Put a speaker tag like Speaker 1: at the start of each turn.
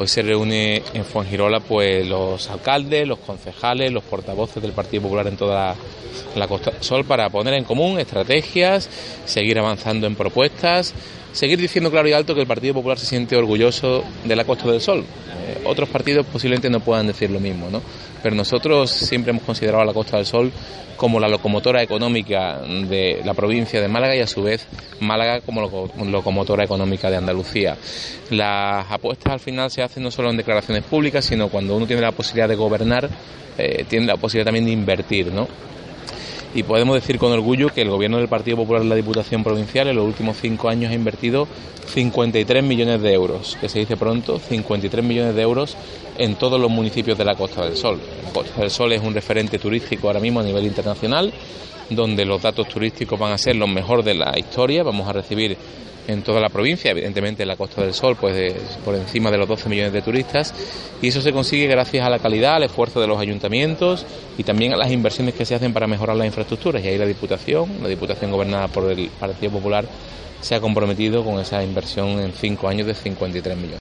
Speaker 1: Hoy se reúne en Fuengirola pues los alcaldes, los concejales, los portavoces del Partido Popular en toda la, Costa del Sol para poner en común estrategias, seguir avanzando en propuestas, seguir diciendo claro y alto que el Partido Popular se siente orgulloso de la Costa del Sol. Eh, otros partidos posiblemente no puedan decir lo mismo, ¿no? Pero nosotros siempre hemos considerado a la Costa del Sol como la locomotora económica de la provincia de Málaga y a su vez Málaga como loco- locomotora económica de Andalucía. Las apuestas al final se hacen no solo en declaraciones públicas, sino cuando uno tiene la posibilidad de gobernar, eh, tiene la posibilidad también de invertir, ¿no? Y podemos decir con orgullo que el gobierno del Partido Popular en la Diputación Provincial en los últimos cinco años ha invertido 53 millones de euros, que se dice pronto, 53 millones de euros en todos los municipios de la Costa del Sol. Costa del Sol es un referente turístico ahora mismo a nivel internacional, donde los datos turísticos van a ser los mejores de la historia. Vamos a recibir en toda la provincia, evidentemente en la Costa del Sol, pues por encima de los 12 millones de turistas, y eso se consigue gracias a la calidad, al esfuerzo de los ayuntamientos y también a las inversiones que se hacen para mejorar las infraestructuras. Y ahí la Diputación, la Diputación gobernada por el Partido Popular, se ha comprometido con esa inversión en cinco años de 53 millones.